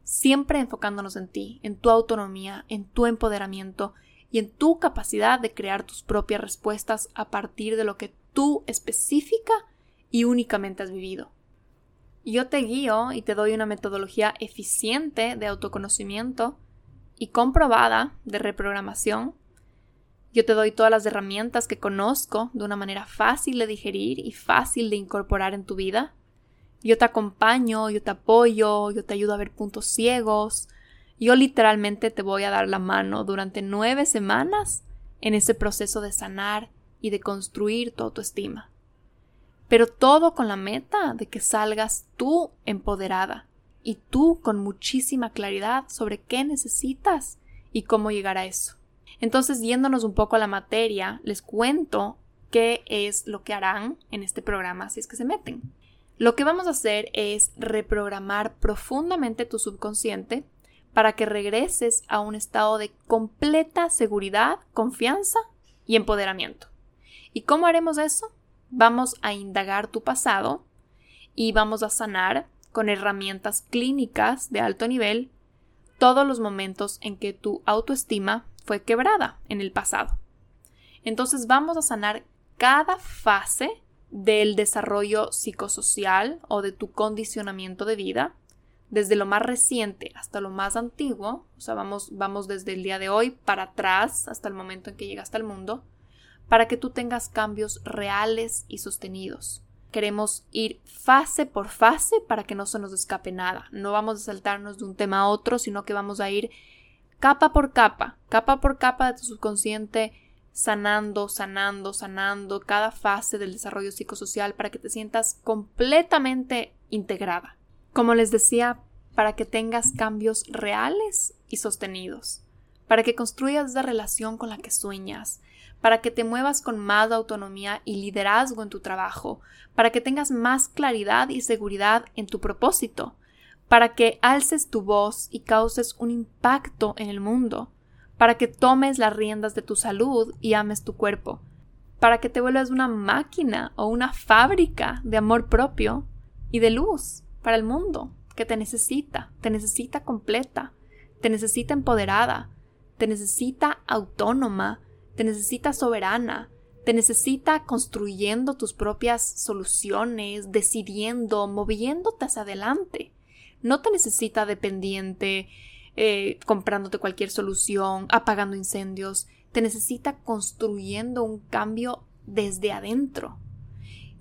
siempre enfocándonos en ti, en tu autonomía, en tu empoderamiento y en tu capacidad de crear tus propias respuestas a partir de lo que tú específica y únicamente has vivido. Yo te guío y te doy una metodología eficiente de autoconocimiento y comprobada de reprogramación. Yo te doy todas las herramientas que conozco de una manera fácil de digerir y fácil de incorporar en tu vida. Yo te acompaño, yo te apoyo, yo te ayudo a ver puntos ciegos. Yo literalmente te voy a dar la mano durante nueve semanas en ese proceso de sanar y de construir tu autoestima. Pero todo con la meta de que salgas tú empoderada y tú con muchísima claridad sobre qué necesitas y cómo llegar a eso. Entonces, yéndonos un poco a la materia, les cuento qué es lo que harán en este programa si es que se meten. Lo que vamos a hacer es reprogramar profundamente tu subconsciente para que regreses a un estado de completa seguridad, confianza y empoderamiento. ¿Y cómo haremos eso? Vamos a indagar tu pasado y vamos a sanar con herramientas clínicas de alto nivel todos los momentos en que tu autoestima fue quebrada en el pasado. Entonces vamos a sanar cada fase del desarrollo psicosocial o de tu condicionamiento de vida, desde lo más reciente hasta lo más antiguo, o sea, vamos, vamos desde el día de hoy para atrás hasta el momento en que llegaste al mundo, para que tú tengas cambios reales y sostenidos. Queremos ir fase por fase para que no se nos escape nada. No vamos a saltarnos de un tema a otro, sino que vamos a ir capa por capa, capa por capa de tu subconsciente, sanando, sanando, sanando cada fase del desarrollo psicosocial para que te sientas completamente integrada. Como les decía, para que tengas cambios reales y sostenidos, para que construyas esa relación con la que sueñas, para que te muevas con más autonomía y liderazgo en tu trabajo, para que tengas más claridad y seguridad en tu propósito, para que alces tu voz y causes un impacto en el mundo, para que tomes las riendas de tu salud y ames tu cuerpo, para que te vuelvas una máquina o una fábrica de amor propio y de luz para el mundo que te necesita, te necesita completa, te necesita empoderada, te necesita autónoma, te necesita soberana, te necesita construyendo tus propias soluciones, decidiendo, moviéndote hacia adelante. No te necesita dependiente, eh, comprándote cualquier solución, apagando incendios. Te necesita construyendo un cambio desde adentro.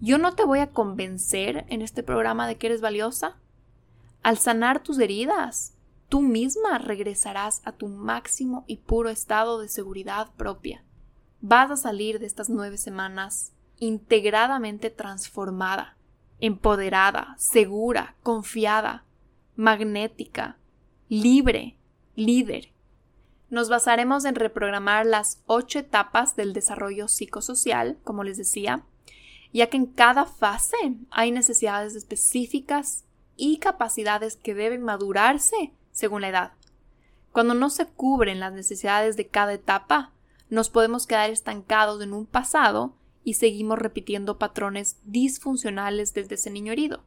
Yo no te voy a convencer en este programa de que eres valiosa. Al sanar tus heridas, tú misma regresarás a tu máximo y puro estado de seguridad propia vas a salir de estas nueve semanas integradamente transformada, empoderada, segura, confiada, magnética, libre, líder. Nos basaremos en reprogramar las ocho etapas del desarrollo psicosocial, como les decía, ya que en cada fase hay necesidades específicas y capacidades que deben madurarse según la edad. Cuando no se cubren las necesidades de cada etapa, nos podemos quedar estancados en un pasado y seguimos repitiendo patrones disfuncionales desde ese niño herido.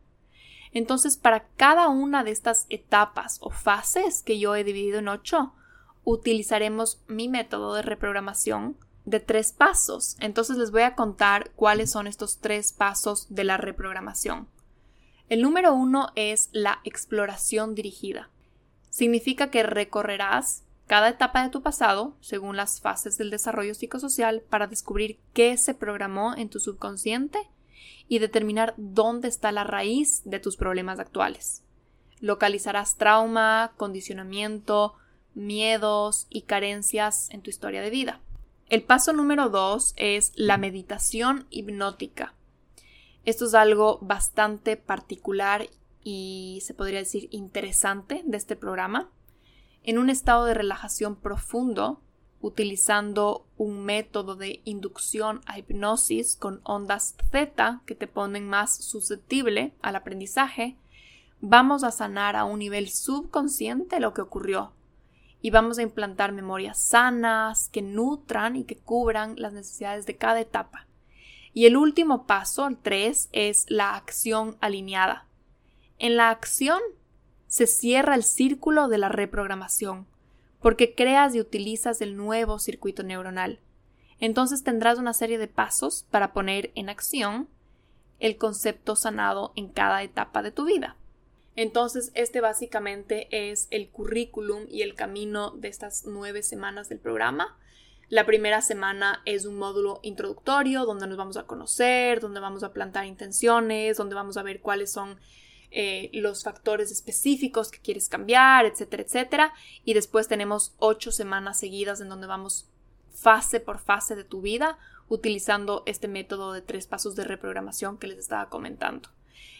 Entonces, para cada una de estas etapas o fases que yo he dividido en ocho, utilizaremos mi método de reprogramación de tres pasos. Entonces les voy a contar cuáles son estos tres pasos de la reprogramación. El número uno es la exploración dirigida. Significa que recorrerás cada etapa de tu pasado, según las fases del desarrollo psicosocial, para descubrir qué se programó en tu subconsciente y determinar dónde está la raíz de tus problemas actuales. Localizarás trauma, condicionamiento, miedos y carencias en tu historia de vida. El paso número dos es la meditación hipnótica. Esto es algo bastante particular y se podría decir interesante de este programa en un estado de relajación profundo, utilizando un método de inducción a hipnosis con ondas Z que te ponen más susceptible al aprendizaje, vamos a sanar a un nivel subconsciente lo que ocurrió y vamos a implantar memorias sanas que nutran y que cubran las necesidades de cada etapa. Y el último paso, el 3, es la acción alineada. En la acción se cierra el círculo de la reprogramación, porque creas y utilizas el nuevo circuito neuronal. Entonces tendrás una serie de pasos para poner en acción el concepto sanado en cada etapa de tu vida. Entonces, este básicamente es el currículum y el camino de estas nueve semanas del programa. La primera semana es un módulo introductorio donde nos vamos a conocer, donde vamos a plantar intenciones, donde vamos a ver cuáles son eh, los factores específicos que quieres cambiar, etcétera, etcétera. Y después tenemos ocho semanas seguidas en donde vamos fase por fase de tu vida utilizando este método de tres pasos de reprogramación que les estaba comentando.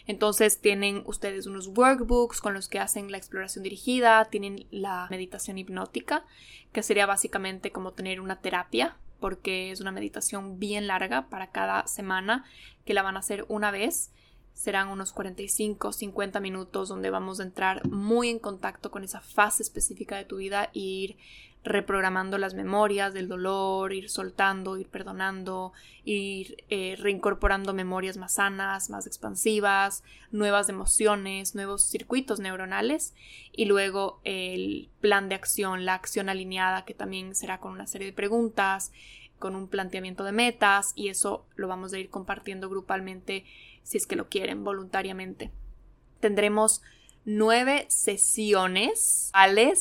Entonces tienen ustedes unos workbooks con los que hacen la exploración dirigida, tienen la meditación hipnótica, que sería básicamente como tener una terapia, porque es una meditación bien larga para cada semana, que la van a hacer una vez. Serán unos 45, 50 minutos donde vamos a entrar muy en contacto con esa fase específica de tu vida e ir reprogramando las memorias del dolor, ir soltando, ir perdonando, ir eh, reincorporando memorias más sanas, más expansivas, nuevas emociones, nuevos circuitos neuronales y luego el plan de acción, la acción alineada que también será con una serie de preguntas, con un planteamiento de metas y eso lo vamos a ir compartiendo grupalmente si es que lo quieren voluntariamente. Tendremos nueve sesiones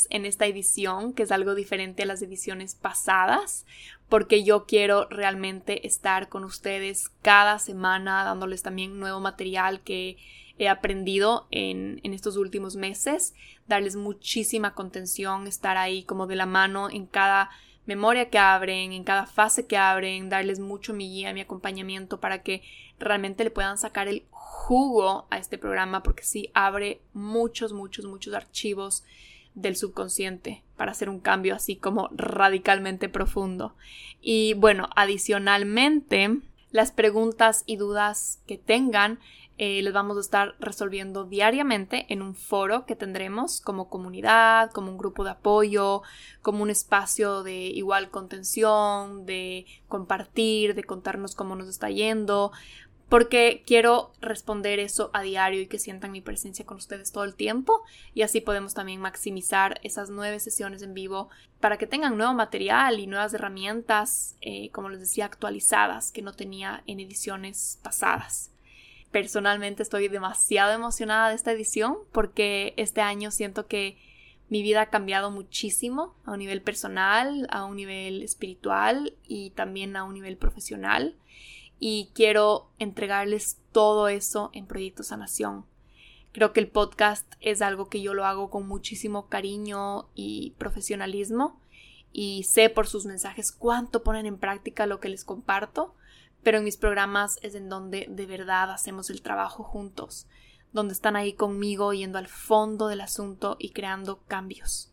en esta edición, que es algo diferente a las ediciones pasadas, porque yo quiero realmente estar con ustedes cada semana dándoles también nuevo material que he aprendido en, en estos últimos meses, darles muchísima contención, estar ahí como de la mano en cada memoria que abren, en cada fase que abren, darles mucho mi guía, mi acompañamiento para que realmente le puedan sacar el jugo a este programa porque sí abre muchos, muchos, muchos archivos del subconsciente para hacer un cambio así como radicalmente profundo. Y bueno, adicionalmente, las preguntas y dudas que tengan eh, les vamos a estar resolviendo diariamente en un foro que tendremos como comunidad, como un grupo de apoyo, como un espacio de igual contención, de compartir, de contarnos cómo nos está yendo, porque quiero responder eso a diario y que sientan mi presencia con ustedes todo el tiempo y así podemos también maximizar esas nueve sesiones en vivo para que tengan nuevo material y nuevas herramientas, eh, como les decía, actualizadas que no tenía en ediciones pasadas. Personalmente estoy demasiado emocionada de esta edición porque este año siento que mi vida ha cambiado muchísimo a un nivel personal, a un nivel espiritual y también a un nivel profesional y quiero entregarles todo eso en Proyecto Sanación. Creo que el podcast es algo que yo lo hago con muchísimo cariño y profesionalismo y sé por sus mensajes cuánto ponen en práctica lo que les comparto, pero en mis programas es en donde de verdad hacemos el trabajo juntos, donde están ahí conmigo yendo al fondo del asunto y creando cambios.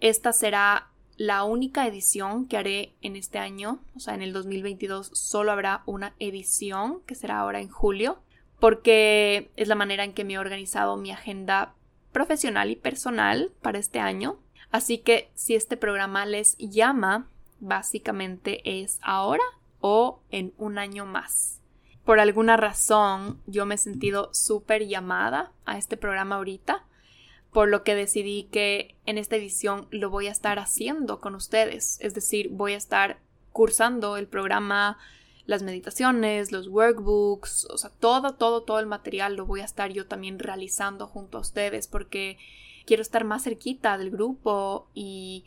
Esta será la única edición que haré en este año, o sea, en el 2022, solo habrá una edición que será ahora en julio, porque es la manera en que me he organizado mi agenda profesional y personal para este año. Así que si este programa les llama, básicamente es ahora o en un año más. Por alguna razón yo me he sentido súper llamada a este programa ahorita por lo que decidí que en esta edición lo voy a estar haciendo con ustedes, es decir, voy a estar cursando el programa, las meditaciones, los workbooks, o sea, todo, todo, todo el material lo voy a estar yo también realizando junto a ustedes porque quiero estar más cerquita del grupo y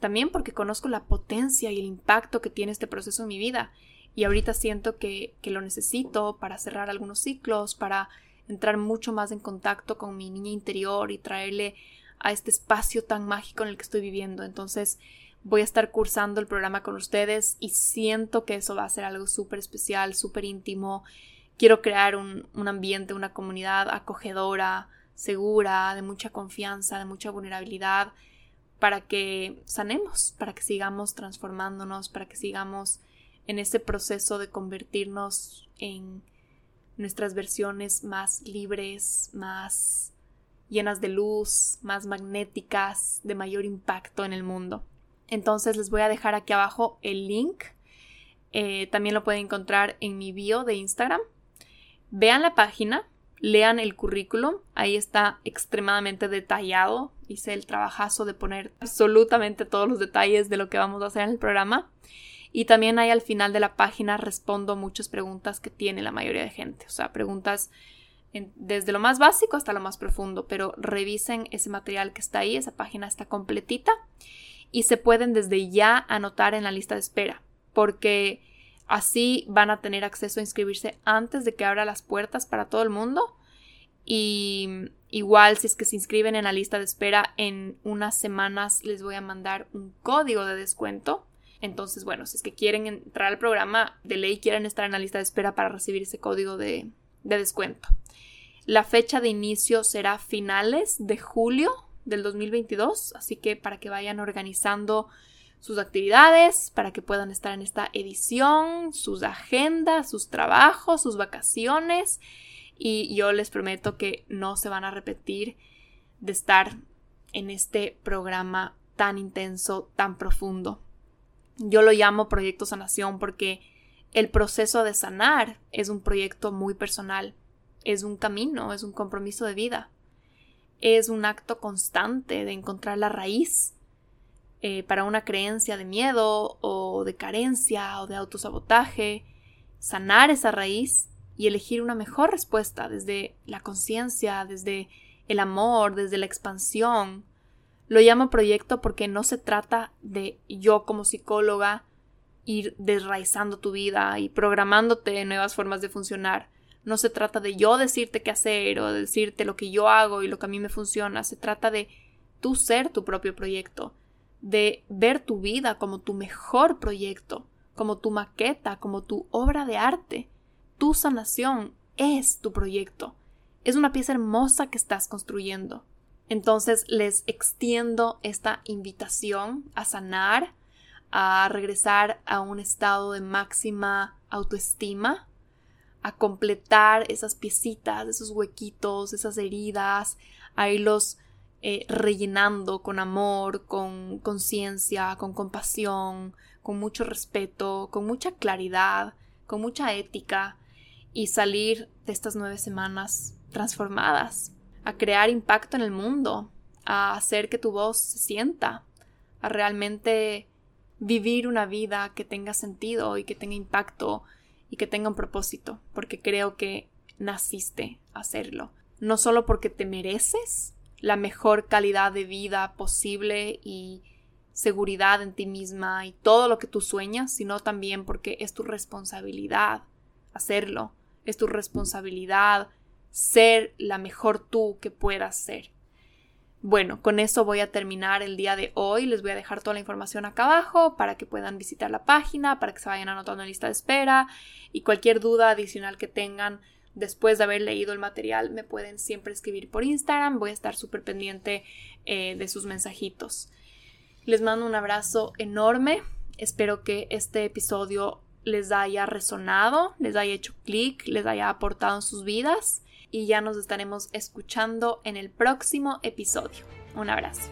también porque conozco la potencia y el impacto que tiene este proceso en mi vida y ahorita siento que, que lo necesito para cerrar algunos ciclos, para entrar mucho más en contacto con mi niña interior y traerle a este espacio tan mágico en el que estoy viviendo. Entonces voy a estar cursando el programa con ustedes y siento que eso va a ser algo súper especial, súper íntimo. Quiero crear un, un ambiente, una comunidad acogedora, segura, de mucha confianza, de mucha vulnerabilidad, para que sanemos, para que sigamos transformándonos, para que sigamos en ese proceso de convertirnos en nuestras versiones más libres, más llenas de luz, más magnéticas, de mayor impacto en el mundo. Entonces les voy a dejar aquí abajo el link. Eh, también lo pueden encontrar en mi bio de Instagram. Vean la página, lean el currículum, ahí está extremadamente detallado. Hice el trabajazo de poner absolutamente todos los detalles de lo que vamos a hacer en el programa. Y también ahí al final de la página respondo muchas preguntas que tiene la mayoría de gente. O sea, preguntas desde lo más básico hasta lo más profundo. Pero revisen ese material que está ahí. Esa página está completita. Y se pueden desde ya anotar en la lista de espera. Porque así van a tener acceso a inscribirse antes de que abra las puertas para todo el mundo. Y igual si es que se inscriben en la lista de espera en unas semanas les voy a mandar un código de descuento entonces, bueno, si es que quieren entrar al programa, de ley quieren estar en la lista de espera para recibir ese código de, de descuento. La fecha de inicio será finales de julio del 2022, así que para que vayan organizando sus actividades, para que puedan estar en esta edición, sus agendas, sus trabajos, sus vacaciones y yo les prometo que no se van a repetir de estar en este programa tan intenso, tan profundo. Yo lo llamo proyecto sanación porque el proceso de sanar es un proyecto muy personal, es un camino, es un compromiso de vida, es un acto constante de encontrar la raíz eh, para una creencia de miedo o de carencia o de autosabotaje, sanar esa raíz y elegir una mejor respuesta desde la conciencia, desde el amor, desde la expansión. Lo llamo proyecto porque no se trata de yo como psicóloga ir desraizando tu vida y programándote nuevas formas de funcionar. No se trata de yo decirte qué hacer o decirte lo que yo hago y lo que a mí me funciona. Se trata de tú ser tu propio proyecto, de ver tu vida como tu mejor proyecto, como tu maqueta, como tu obra de arte. Tu sanación es tu proyecto. Es una pieza hermosa que estás construyendo. Entonces les extiendo esta invitación a sanar, a regresar a un estado de máxima autoestima, a completar esas piecitas, esos huequitos, esas heridas, a irlos eh, rellenando con amor, con conciencia, con compasión, con mucho respeto, con mucha claridad, con mucha ética, y salir de estas nueve semanas transformadas, a crear impacto en el mundo, a hacer que tu voz se sienta, a realmente vivir una vida que tenga sentido y que tenga impacto y que tenga un propósito, porque creo que naciste a hacerlo. No solo porque te mereces la mejor calidad de vida posible y seguridad en ti misma y todo lo que tú sueñas, sino también porque es tu responsabilidad hacerlo es tu responsabilidad ser la mejor tú que puedas ser. Bueno, con eso voy a terminar el día de hoy. Les voy a dejar toda la información acá abajo para que puedan visitar la página, para que se vayan anotando en lista de espera y cualquier duda adicional que tengan después de haber leído el material me pueden siempre escribir por Instagram. Voy a estar súper pendiente eh, de sus mensajitos. Les mando un abrazo enorme. Espero que este episodio les haya resonado, les haya hecho clic, les haya aportado en sus vidas y ya nos estaremos escuchando en el próximo episodio. Un abrazo.